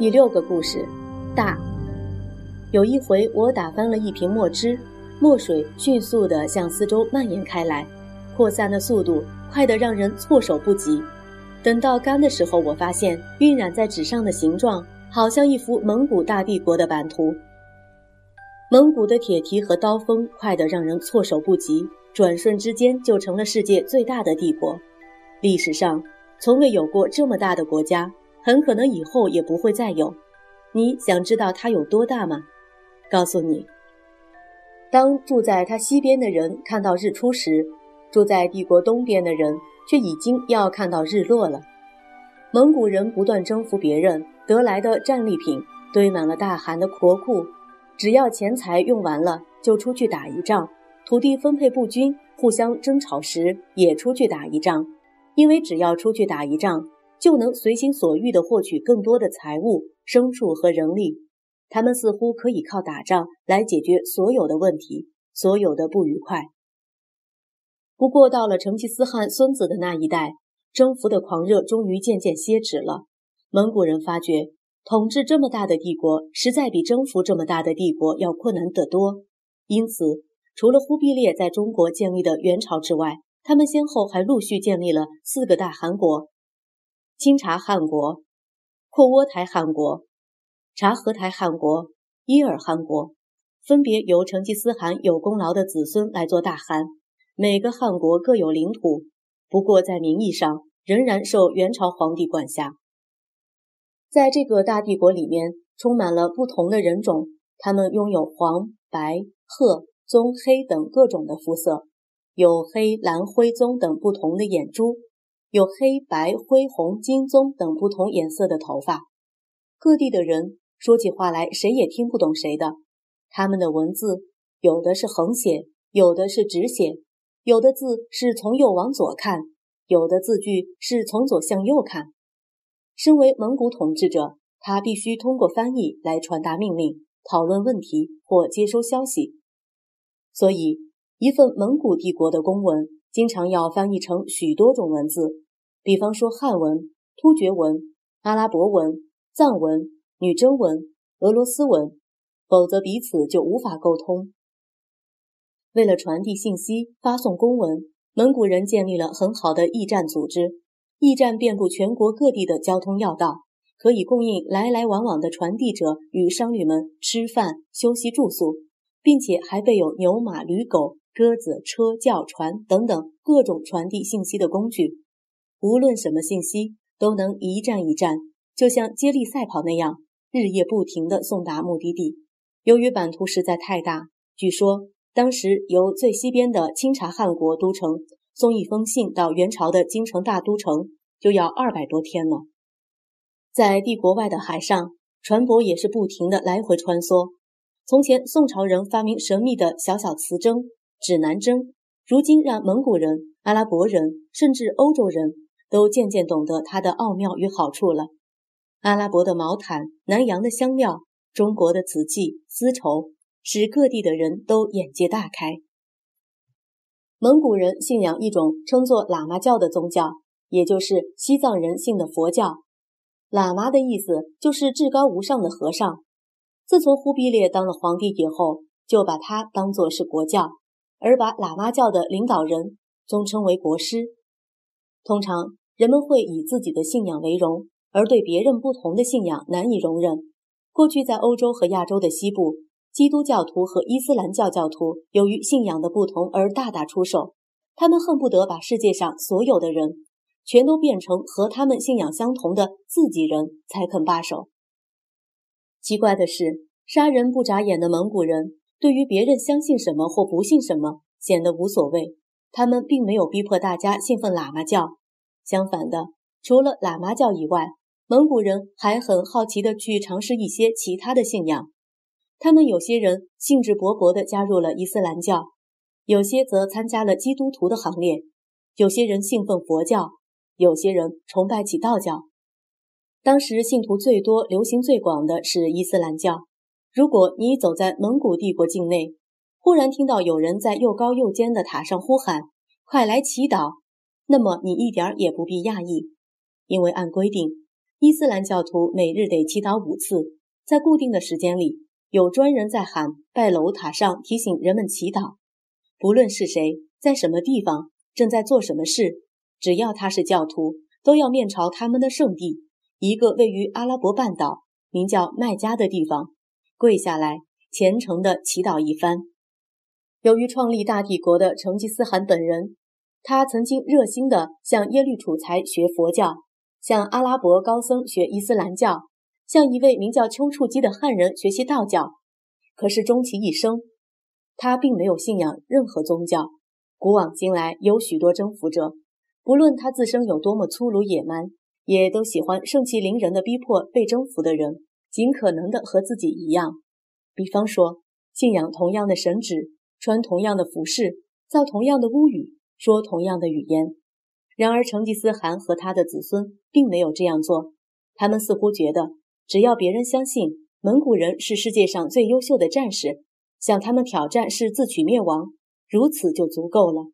第六个故事，大。有一回，我打翻了一瓶墨汁，墨水迅速地向四周蔓延开来，扩散的速度快得让人措手不及。等到干的时候，我发现晕染在纸上的形状好像一幅蒙古大帝国的版图。蒙古的铁蹄和刀锋快得让人措手不及，转瞬之间就成了世界最大的帝国。历史上从未有过这么大的国家。很可能以后也不会再有。你想知道它有多大吗？告诉你，当住在它西边的人看到日出时，住在帝国东边的人却已经要看到日落了。蒙古人不断征服别人得来的战利品堆满了大汗的国库，只要钱财用完了，就出去打一仗；土地分配不均，互相争吵时也出去打一仗，因为只要出去打一仗。就能随心所欲地获取更多的财物、牲畜和人力。他们似乎可以靠打仗来解决所有的问题、所有的不愉快。不过，到了成吉思汗孙子的那一代，征服的狂热终于渐渐歇止了。蒙古人发觉，统治这么大的帝国，实在比征服这么大的帝国要困难得多。因此，除了忽必烈在中国建立的元朝之外，他们先后还陆续建立了四个大汗国。清察汗国、阔窝台汗国、察合台汗国、伊尔汗国，分别由成吉思汗有功劳的子孙来做大汗。每个汗国各有领土，不过在名义上仍然受元朝皇帝管辖。在这个大帝国里面，充满了不同的人种，他们拥有黄、白、褐、棕、黑等各种的肤色，有黑、蓝、灰、棕等不同的眼珠。有黑白灰红金棕等不同颜色的头发，各地的人说起话来谁也听不懂谁的。他们的文字有的是横写，有的是直写，有的字是从右往左看，有的字句是从左向右看。身为蒙古统治者，他必须通过翻译来传达命令、讨论问题或接收消息。所以，一份蒙古帝国的公文。经常要翻译成许多种文字，比方说汉文、突厥文、阿拉伯文、藏文、女真文、俄罗斯文，否则彼此就无法沟通。为了传递信息、发送公文，蒙古人建立了很好的驿站组织。驿站遍布全国各地的交通要道，可以供应来来往往的传递者与商旅们吃饭、休息、住宿，并且还备有牛马驴狗。鸽子、车、轿、船等等各种传递信息的工具，无论什么信息都能一站一站，就像接力赛跑那样，日夜不停地送达目的地。由于版图实在太大，据说当时由最西边的清察汗国都城送一封信到元朝的京城大都城，就要二百多天了。在帝国外的海上，船舶也是不停地来回穿梭。从前宋朝人发明神秘的小小磁针。指南针，如今让蒙古人、阿拉伯人，甚至欧洲人都渐渐懂得它的奥妙与好处了。阿拉伯的毛毯、南洋的香料、中国的瓷器、丝绸，使各地的人都眼界大开。蒙古人信仰一种称作喇嘛教的宗教，也就是西藏人信的佛教。喇嘛的意思就是至高无上的和尚。自从忽必烈当了皇帝以后，就把它当作是国教。而把喇嘛教的领导人尊称为国师。通常人们会以自己的信仰为荣，而对别人不同的信仰难以容忍。过去在欧洲和亚洲的西部，基督教徒和伊斯兰教教徒由于信仰的不同而大打出手，他们恨不得把世界上所有的人全都变成和他们信仰相同的自己人才肯罢手。奇怪的是，杀人不眨眼的蒙古人。对于别人相信什么或不信什么，显得无所谓。他们并没有逼迫大家信奉喇嘛教，相反的，除了喇嘛教以外，蒙古人还很好奇地去尝试一些其他的信仰。他们有些人兴致勃勃地加入了伊斯兰教，有些则参加了基督徒的行列，有些人信奉佛教，有些人崇拜起道教。当时信徒最多、流行最广的是伊斯兰教。如果你走在蒙古帝国境内，忽然听到有人在又高又尖的塔上呼喊“快来祈祷”，那么你一点也不必讶异，因为按规定，伊斯兰教徒每日得祈祷五次，在固定的时间里，有专人在喊拜楼塔上提醒人们祈祷。不论是谁，在什么地方，正在做什么事，只要他是教徒，都要面朝他们的圣地，一个位于阿拉伯半岛、名叫麦加的地方，跪下来虔诚地祈祷一番。由于创立大帝国的成吉思汗本人，他曾经热心地向耶律楚材学佛教，向阿拉伯高僧学伊斯兰教，向一位名叫丘处机的汉人学习道教。可是终其一生，他并没有信仰任何宗教。古往今来，有许多征服者，不论他自身有多么粗鲁野蛮，也都喜欢盛气凌人的逼迫被征服的人，尽可能的和自己一样。比方说，信仰同样的神旨。穿同样的服饰，造同样的屋宇，说同样的语言。然而，成吉思汗和他的子孙并没有这样做。他们似乎觉得，只要别人相信蒙古人是世界上最优秀的战士，向他们挑战是自取灭亡，如此就足够了。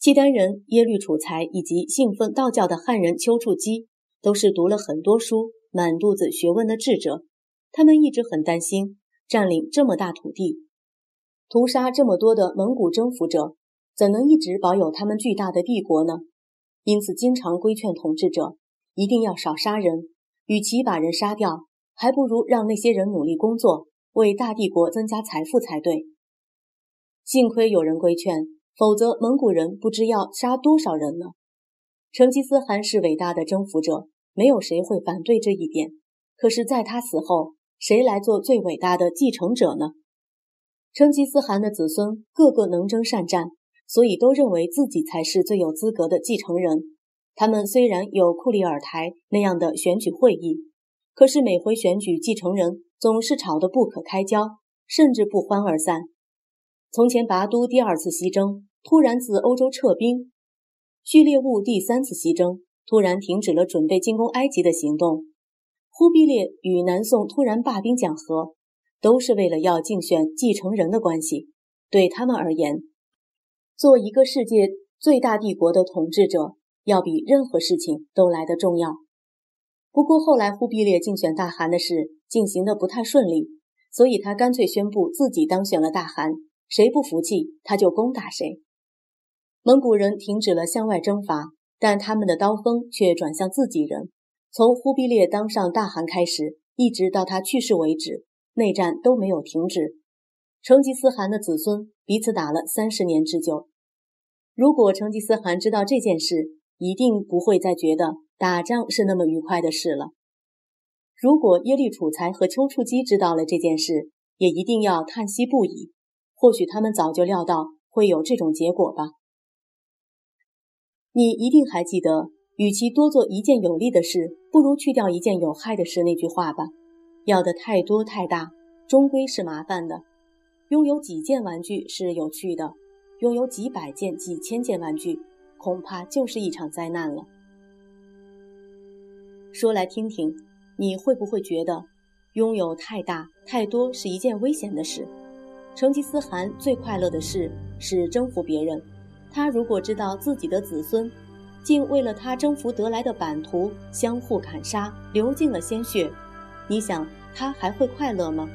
契丹人耶律楚材以及信奉道教的汉人丘处机，都是读了很多书、满肚子学问的智者。他们一直很担心占领这么大土地。屠杀这么多的蒙古征服者，怎能一直保有他们巨大的帝国呢？因此，经常规劝统治者一定要少杀人。与其把人杀掉，还不如让那些人努力工作，为大帝国增加财富才对。幸亏有人规劝，否则蒙古人不知要杀多少人呢。成吉思汗是伟大的征服者，没有谁会反对这一点。可是，在他死后，谁来做最伟大的继承者呢？成吉思汗的子孙个个能征善战，所以都认为自己才是最有资格的继承人。他们虽然有库里尔台那样的选举会议，可是每回选举继承人总是吵得不可开交，甚至不欢而散。从前拔都第二次西征，突然自欧洲撤兵；序列兀第三次西征，突然停止了准备进攻埃及的行动；忽必烈与南宋突然罢兵讲和。都是为了要竞选继承人的关系，对他们而言，做一个世界最大帝国的统治者，要比任何事情都来得重要。不过后来忽必烈竞选大汗的事进行的不太顺利，所以他干脆宣布自己当选了大汗，谁不服气他就攻打谁。蒙古人停止了向外征伐，但他们的刀锋却转向自己人。从忽必烈当上大汗开始，一直到他去世为止。内战都没有停止，成吉思汗的子孙彼此打了三十年之久。如果成吉思汗知道这件事，一定不会再觉得打仗是那么愉快的事了。如果耶律楚材和丘处机知道了这件事，也一定要叹息不已。或许他们早就料到会有这种结果吧。你一定还记得“与其多做一件有利的事，不如去掉一件有害的事”那句话吧。要的太多太大，终归是麻烦的。拥有几件玩具是有趣的，拥有几百件、几千件玩具，恐怕就是一场灾难了。说来听听，你会不会觉得，拥有太大太多是一件危险的事？成吉思汗最快乐的事是征服别人。他如果知道自己的子孙，竟为了他征服得来的版图相互砍杀，流尽了鲜血。你想他还会快乐吗？